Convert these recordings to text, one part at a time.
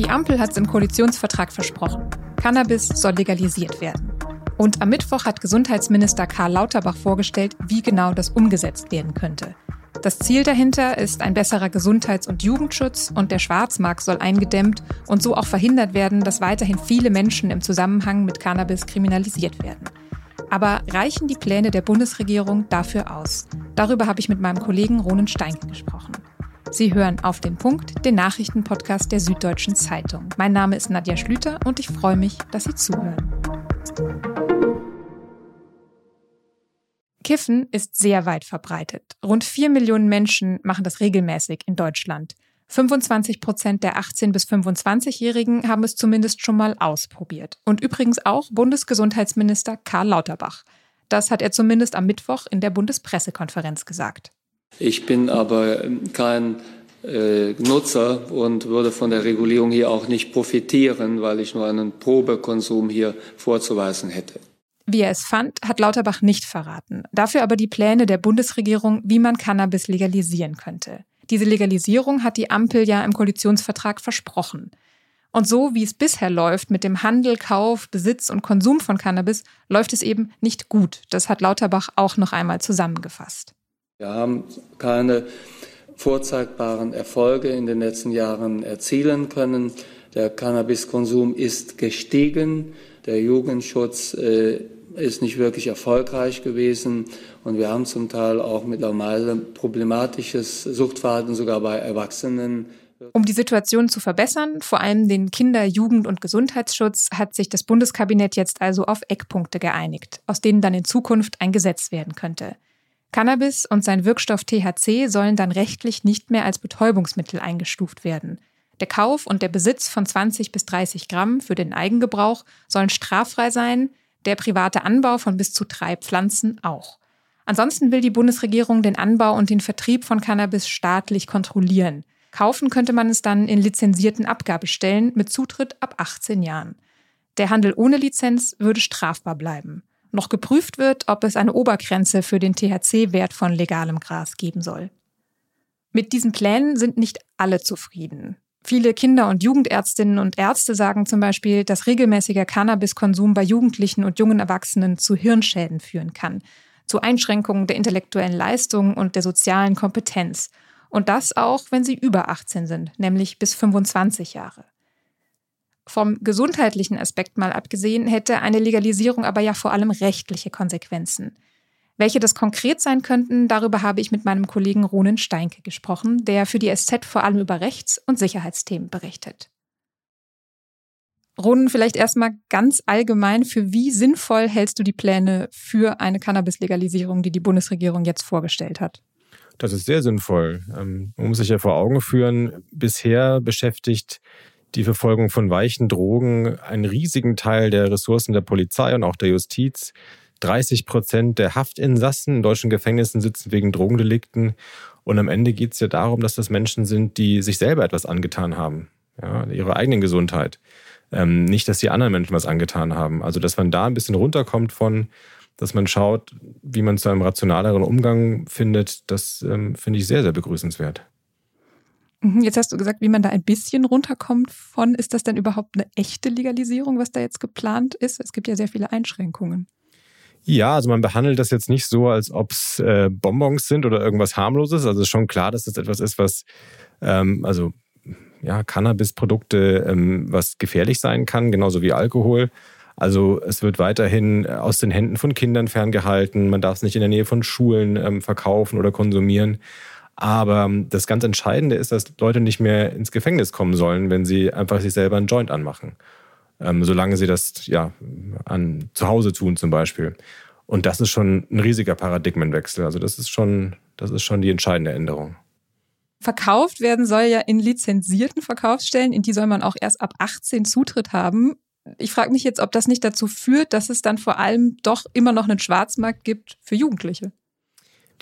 Die Ampel hat es im Koalitionsvertrag versprochen. Cannabis soll legalisiert werden. Und am Mittwoch hat Gesundheitsminister Karl Lauterbach vorgestellt, wie genau das umgesetzt werden könnte. Das Ziel dahinter ist ein besserer Gesundheits- und Jugendschutz und der Schwarzmarkt soll eingedämmt und so auch verhindert werden, dass weiterhin viele Menschen im Zusammenhang mit Cannabis kriminalisiert werden. Aber reichen die Pläne der Bundesregierung dafür aus? Darüber habe ich mit meinem Kollegen Ronen Steinke gesprochen. Sie hören auf den Punkt, den Nachrichtenpodcast der Süddeutschen Zeitung. Mein Name ist Nadja Schlüter und ich freue mich, dass Sie zuhören. Kiffen ist sehr weit verbreitet. Rund vier Millionen Menschen machen das regelmäßig in Deutschland. 25 Prozent der 18- bis 25-Jährigen haben es zumindest schon mal ausprobiert. Und übrigens auch Bundesgesundheitsminister Karl Lauterbach. Das hat er zumindest am Mittwoch in der Bundespressekonferenz gesagt. Ich bin aber kein äh, Nutzer und würde von der Regulierung hier auch nicht profitieren, weil ich nur einen Probekonsum hier vorzuweisen hätte. Wie er es fand, hat Lauterbach nicht verraten. Dafür aber die Pläne der Bundesregierung, wie man Cannabis legalisieren könnte. Diese Legalisierung hat die Ampel ja im Koalitionsvertrag versprochen. Und so wie es bisher läuft mit dem Handel, Kauf, Besitz und Konsum von Cannabis, läuft es eben nicht gut. Das hat Lauterbach auch noch einmal zusammengefasst. Wir haben keine vorzeigbaren Erfolge in den letzten Jahren erzielen können. Der Cannabiskonsum ist gestiegen. Der Jugendschutz äh, ist nicht wirklich erfolgreich gewesen. Und wir haben zum Teil auch mittlerweile problematisches Suchtverhalten sogar bei Erwachsenen. Um die Situation zu verbessern, vor allem den Kinder-, Jugend- und Gesundheitsschutz, hat sich das Bundeskabinett jetzt also auf Eckpunkte geeinigt, aus denen dann in Zukunft ein Gesetz werden könnte. Cannabis und sein Wirkstoff THC sollen dann rechtlich nicht mehr als Betäubungsmittel eingestuft werden. Der Kauf und der Besitz von 20 bis 30 Gramm für den Eigengebrauch sollen straffrei sein, der private Anbau von bis zu drei Pflanzen auch. Ansonsten will die Bundesregierung den Anbau und den Vertrieb von Cannabis staatlich kontrollieren. Kaufen könnte man es dann in lizenzierten Abgabestellen mit Zutritt ab 18 Jahren. Der Handel ohne Lizenz würde strafbar bleiben. Noch geprüft wird, ob es eine Obergrenze für den THC-Wert von legalem Gras geben soll. Mit diesen Plänen sind nicht alle zufrieden. Viele Kinder- und Jugendärztinnen und Ärzte sagen zum Beispiel, dass regelmäßiger Cannabiskonsum bei Jugendlichen und jungen Erwachsenen zu Hirnschäden führen kann, zu Einschränkungen der intellektuellen Leistung und der sozialen Kompetenz. Und das auch, wenn sie über 18 sind, nämlich bis 25 Jahre. Vom gesundheitlichen Aspekt mal abgesehen, hätte eine Legalisierung aber ja vor allem rechtliche Konsequenzen. Welche das konkret sein könnten, darüber habe ich mit meinem Kollegen Ronen Steinke gesprochen, der für die SZ vor allem über Rechts- und Sicherheitsthemen berichtet. Ronen, vielleicht erstmal ganz allgemein, für wie sinnvoll hältst du die Pläne für eine Cannabis-Legalisierung, die die Bundesregierung jetzt vorgestellt hat? Das ist sehr sinnvoll. Ähm, man muss sich ja vor Augen führen, bisher beschäftigt die Verfolgung von weichen Drogen einen riesigen Teil der Ressourcen der Polizei und auch der Justiz. 30 Prozent der Haftinsassen in deutschen Gefängnissen sitzen wegen Drogendelikten. Und am Ende geht es ja darum, dass das Menschen sind, die sich selber etwas angetan haben, ja, ihre eigenen Gesundheit. Ähm, nicht, dass die anderen Menschen was angetan haben. Also, dass man da ein bisschen runterkommt von, dass man schaut, wie man zu einem rationaleren Umgang findet, das ähm, finde ich sehr, sehr begrüßenswert. Mhm, jetzt hast du gesagt, wie man da ein bisschen runterkommt von. Ist das denn überhaupt eine echte Legalisierung, was da jetzt geplant ist? Es gibt ja sehr viele Einschränkungen. Ja, also man behandelt das jetzt nicht so, als ob es äh, Bonbons sind oder irgendwas harmloses. Also es ist schon klar, dass das etwas ist, was, ähm, also ja, Cannabis-Produkte, ähm, was gefährlich sein kann, genauso wie Alkohol. Also es wird weiterhin aus den Händen von Kindern ferngehalten. Man darf es nicht in der Nähe von Schulen ähm, verkaufen oder konsumieren. Aber ähm, das ganz Entscheidende ist, dass Leute nicht mehr ins Gefängnis kommen sollen, wenn sie einfach sich selber einen Joint anmachen ähm, solange sie das ja an zu Hause tun zum Beispiel. Und das ist schon ein riesiger Paradigmenwechsel. Also das ist schon, das ist schon die entscheidende Änderung. Verkauft werden soll ja in lizenzierten Verkaufsstellen, in die soll man auch erst ab 18 Zutritt haben. Ich frage mich jetzt, ob das nicht dazu führt, dass es dann vor allem doch immer noch einen Schwarzmarkt gibt für Jugendliche.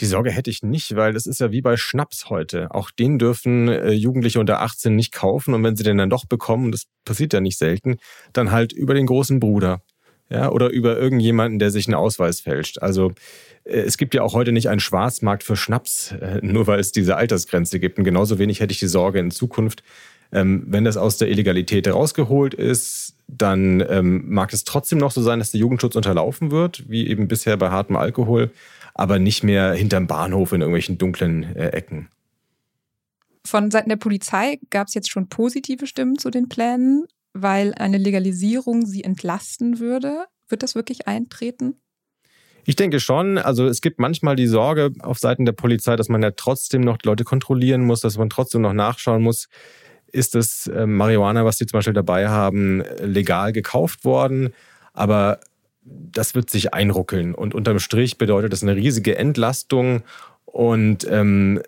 Die Sorge hätte ich nicht, weil das ist ja wie bei Schnaps heute. Auch den dürfen äh, Jugendliche unter 18 nicht kaufen und wenn sie den dann doch bekommen, das passiert ja nicht selten, dann halt über den großen Bruder. Ja, oder über irgendjemanden, der sich einen Ausweis fälscht. Also äh, es gibt ja auch heute nicht einen Schwarzmarkt für Schnaps, äh, nur weil es diese Altersgrenze gibt. Und genauso wenig hätte ich die Sorge in Zukunft, ähm, wenn das aus der Illegalität rausgeholt ist, dann ähm, mag es trotzdem noch so sein, dass der Jugendschutz unterlaufen wird, wie eben bisher bei hartem Alkohol, aber nicht mehr hinterm Bahnhof in irgendwelchen dunklen äh, Ecken. Von Seiten der Polizei gab es jetzt schon positive Stimmen zu den Plänen, weil eine Legalisierung sie entlasten würde. Wird das wirklich eintreten? Ich denke schon. Also es gibt manchmal die Sorge auf Seiten der Polizei, dass man ja trotzdem noch Leute kontrollieren muss, dass man trotzdem noch nachschauen muss, ist das äh, Marihuana, was sie zum Beispiel dabei haben, legal gekauft worden. Aber das wird sich einruckeln. Und unterm Strich bedeutet das eine riesige Entlastung. Und ähm,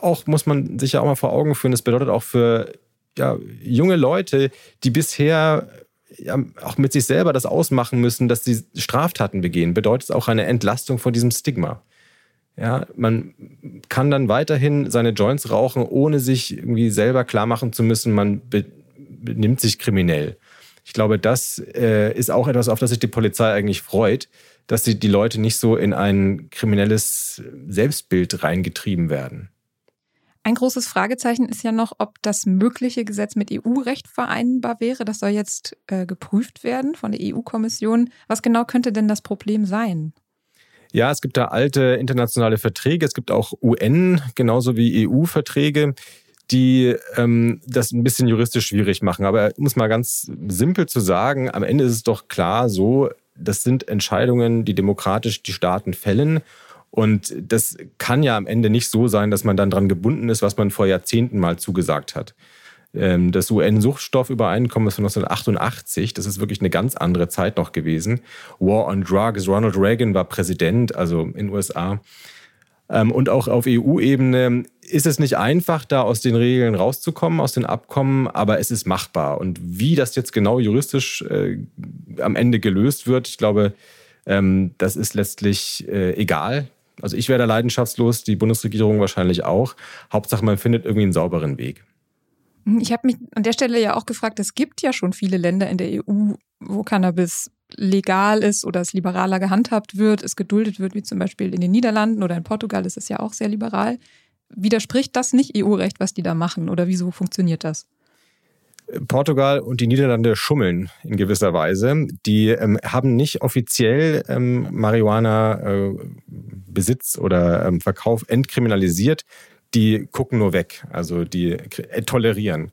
auch muss man sich ja auch mal vor Augen führen, das bedeutet auch für ja, junge Leute, die bisher ja, auch mit sich selber das ausmachen müssen, dass sie Straftaten begehen, bedeutet es auch eine Entlastung von diesem Stigma. Ja, man kann dann weiterhin seine Joints rauchen, ohne sich irgendwie selber klar machen zu müssen, man benimmt sich kriminell. Ich glaube, das äh, ist auch etwas, auf das sich die Polizei eigentlich freut, dass sie die Leute nicht so in ein kriminelles Selbstbild reingetrieben werden. Ein großes Fragezeichen ist ja noch, ob das mögliche Gesetz mit EU-Recht vereinbar wäre. Das soll jetzt äh, geprüft werden von der EU-Kommission. Was genau könnte denn das Problem sein? Ja, es gibt da alte internationale Verträge, es gibt auch UN, genauso wie EU-Verträge, die ähm, das ein bisschen juristisch schwierig machen. Aber um es mal ganz simpel zu sagen, am Ende ist es doch klar so, das sind Entscheidungen, die demokratisch die Staaten fällen. Und das kann ja am Ende nicht so sein, dass man dann dran gebunden ist, was man vor Jahrzehnten mal zugesagt hat. Ähm, das UN-Suchtstoffübereinkommen ist von 1988. Das ist wirklich eine ganz andere Zeit noch gewesen. War on Drugs. Ronald Reagan war Präsident, also in den USA. Ähm, und auch auf EU-Ebene ist es nicht einfach, da aus den Regeln rauszukommen, aus den Abkommen, aber es ist machbar. Und wie das jetzt genau juristisch äh, am Ende gelöst wird, ich glaube, ähm, das ist letztlich äh, egal. Also ich wäre da leidenschaftslos, die Bundesregierung wahrscheinlich auch. Hauptsache, man findet irgendwie einen sauberen Weg. Ich habe mich an der Stelle ja auch gefragt, es gibt ja schon viele Länder in der EU, wo Cannabis legal ist oder es liberaler gehandhabt wird, es geduldet wird, wie zum Beispiel in den Niederlanden oder in Portugal ist es ja auch sehr liberal. Widerspricht das nicht EU-Recht, was die da machen oder wieso funktioniert das? Portugal und die Niederlande schummeln in gewisser Weise. Die ähm, haben nicht offiziell ähm, Marihuana-Besitz äh, oder ähm, Verkauf entkriminalisiert. Die gucken nur weg, also die äh, tolerieren.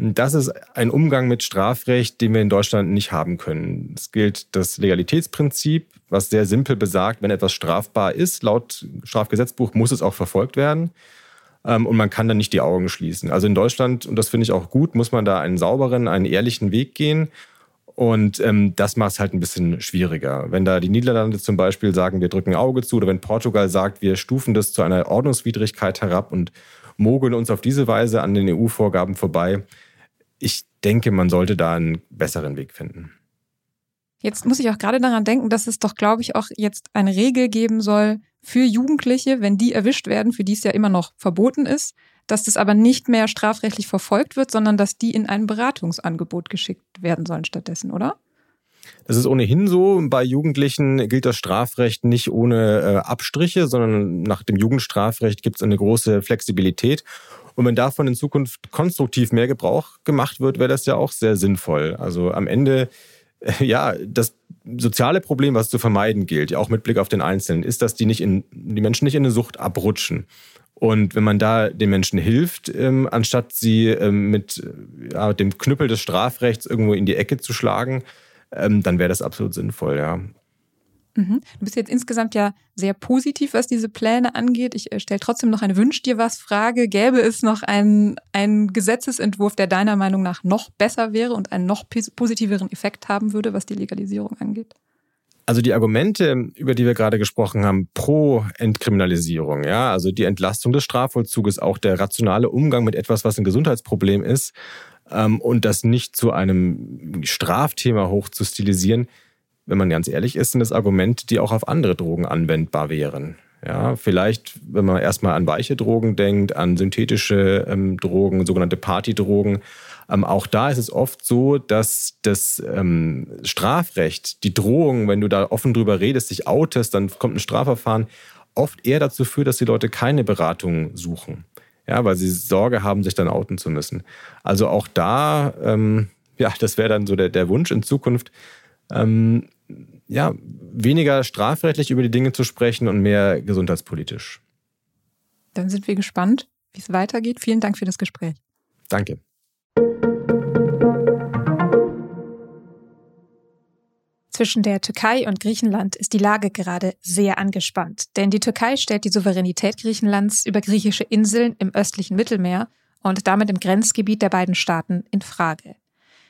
Das ist ein Umgang mit Strafrecht, den wir in Deutschland nicht haben können. Es gilt das Legalitätsprinzip, was sehr simpel besagt, wenn etwas strafbar ist, laut Strafgesetzbuch muss es auch verfolgt werden. Ähm, und man kann dann nicht die Augen schließen. Also in Deutschland, und das finde ich auch gut, muss man da einen sauberen, einen ehrlichen Weg gehen. Und ähm, das macht es halt ein bisschen schwieriger. Wenn da die Niederlande zum Beispiel sagen, wir drücken Auge zu, oder wenn Portugal sagt, wir stufen das zu einer Ordnungswidrigkeit herab und mogeln uns auf diese Weise an den EU-Vorgaben vorbei, ich denke, man sollte da einen besseren Weg finden. Jetzt muss ich auch gerade daran denken, dass es doch, glaube ich, auch jetzt eine Regel geben soll für Jugendliche, wenn die erwischt werden, für die es ja immer noch verboten ist, dass das aber nicht mehr strafrechtlich verfolgt wird, sondern dass die in ein Beratungsangebot geschickt werden sollen stattdessen, oder? Das ist ohnehin so. Bei Jugendlichen gilt das Strafrecht nicht ohne äh, Abstriche, sondern nach dem Jugendstrafrecht gibt es eine große Flexibilität. Und wenn davon in Zukunft konstruktiv mehr Gebrauch gemacht wird, wäre das ja auch sehr sinnvoll. Also am Ende ja, das soziale Problem, was zu vermeiden gilt, auch mit Blick auf den Einzelnen, ist, dass die, nicht in, die Menschen nicht in eine Sucht abrutschen. Und wenn man da den Menschen hilft, ähm, anstatt sie ähm, mit ja, dem Knüppel des Strafrechts irgendwo in die Ecke zu schlagen, ähm, dann wäre das absolut sinnvoll, ja. Mhm. Du bist jetzt insgesamt ja sehr positiv, was diese Pläne angeht. Ich äh, stelle trotzdem noch eine Wünsch dir was Frage. Gäbe es noch einen, einen Gesetzesentwurf, der deiner Meinung nach noch besser wäre und einen noch positiveren Effekt haben würde, was die Legalisierung angeht? Also die Argumente, über die wir gerade gesprochen haben, pro Entkriminalisierung, ja, also die Entlastung des Strafvollzuges, auch der rationale Umgang mit etwas, was ein Gesundheitsproblem ist, ähm, und das nicht zu einem Strafthema hoch zu stilisieren, wenn man ganz ehrlich ist, sind das Argumente, die auch auf andere Drogen anwendbar wären. Ja, vielleicht, wenn man erstmal an weiche Drogen denkt, an synthetische ähm, Drogen, sogenannte Partydrogen. Ähm, auch da ist es oft so, dass das ähm, Strafrecht, die Drohung, wenn du da offen drüber redest, dich outest, dann kommt ein Strafverfahren, oft eher dazu führt, dass die Leute keine Beratung suchen. Ja, weil sie Sorge haben, sich dann outen zu müssen. Also auch da, ähm, ja, das wäre dann so der, der Wunsch in Zukunft, ähm, ja, weniger strafrechtlich über die Dinge zu sprechen und mehr gesundheitspolitisch. Dann sind wir gespannt, wie es weitergeht. Vielen Dank für das Gespräch. Danke. Zwischen der Türkei und Griechenland ist die Lage gerade sehr angespannt, denn die Türkei stellt die Souveränität Griechenlands über griechische Inseln im östlichen Mittelmeer und damit im Grenzgebiet der beiden Staaten in Frage.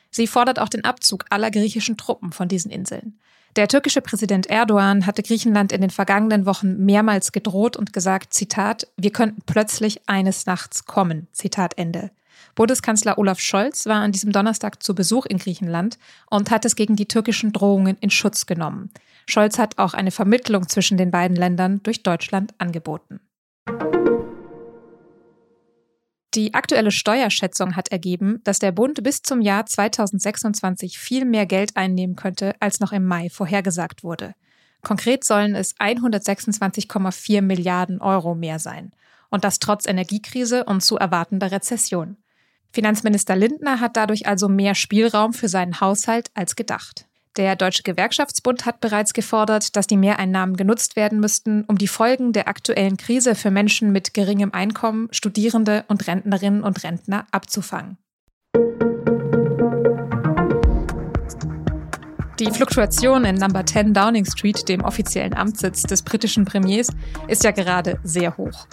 Sie fordert auch den Abzug aller griechischen Truppen von diesen Inseln. Der türkische Präsident Erdogan hatte Griechenland in den vergangenen Wochen mehrmals gedroht und gesagt, Zitat, wir könnten plötzlich eines Nachts kommen, Zitat Ende. Bundeskanzler Olaf Scholz war an diesem Donnerstag zu Besuch in Griechenland und hat es gegen die türkischen Drohungen in Schutz genommen. Scholz hat auch eine Vermittlung zwischen den beiden Ländern durch Deutschland angeboten. Die aktuelle Steuerschätzung hat ergeben, dass der Bund bis zum Jahr 2026 viel mehr Geld einnehmen könnte, als noch im Mai vorhergesagt wurde. Konkret sollen es 126,4 Milliarden Euro mehr sein. Und das trotz Energiekrise und zu erwartender Rezession. Finanzminister Lindner hat dadurch also mehr Spielraum für seinen Haushalt als gedacht. Der Deutsche Gewerkschaftsbund hat bereits gefordert, dass die Mehreinnahmen genutzt werden müssten, um die Folgen der aktuellen Krise für Menschen mit geringem Einkommen, Studierende und Rentnerinnen und Rentner abzufangen. Die Fluktuation in Number 10 Downing Street, dem offiziellen Amtssitz des britischen Premiers, ist ja gerade sehr hoch.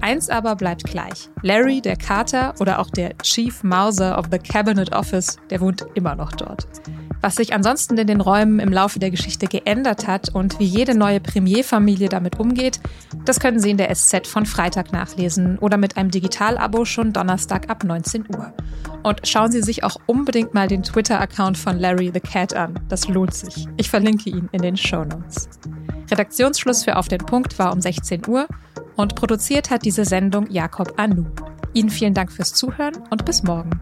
Eins aber bleibt gleich. Larry, der Kater oder auch der Chief Mauser of the Cabinet Office, der wohnt immer noch dort. Was sich ansonsten in den Räumen im Laufe der Geschichte geändert hat und wie jede neue Premierfamilie damit umgeht, das können Sie in der SZ von Freitag nachlesen oder mit einem Digital-Abo schon Donnerstag ab 19 Uhr. Und schauen Sie sich auch unbedingt mal den Twitter-Account von Larry the Cat an. Das lohnt sich. Ich verlinke ihn in den Show Notes. Redaktionsschluss für Auf den Punkt war um 16 Uhr und produziert hat diese Sendung Jakob Anu. Ihnen vielen Dank fürs Zuhören und bis morgen.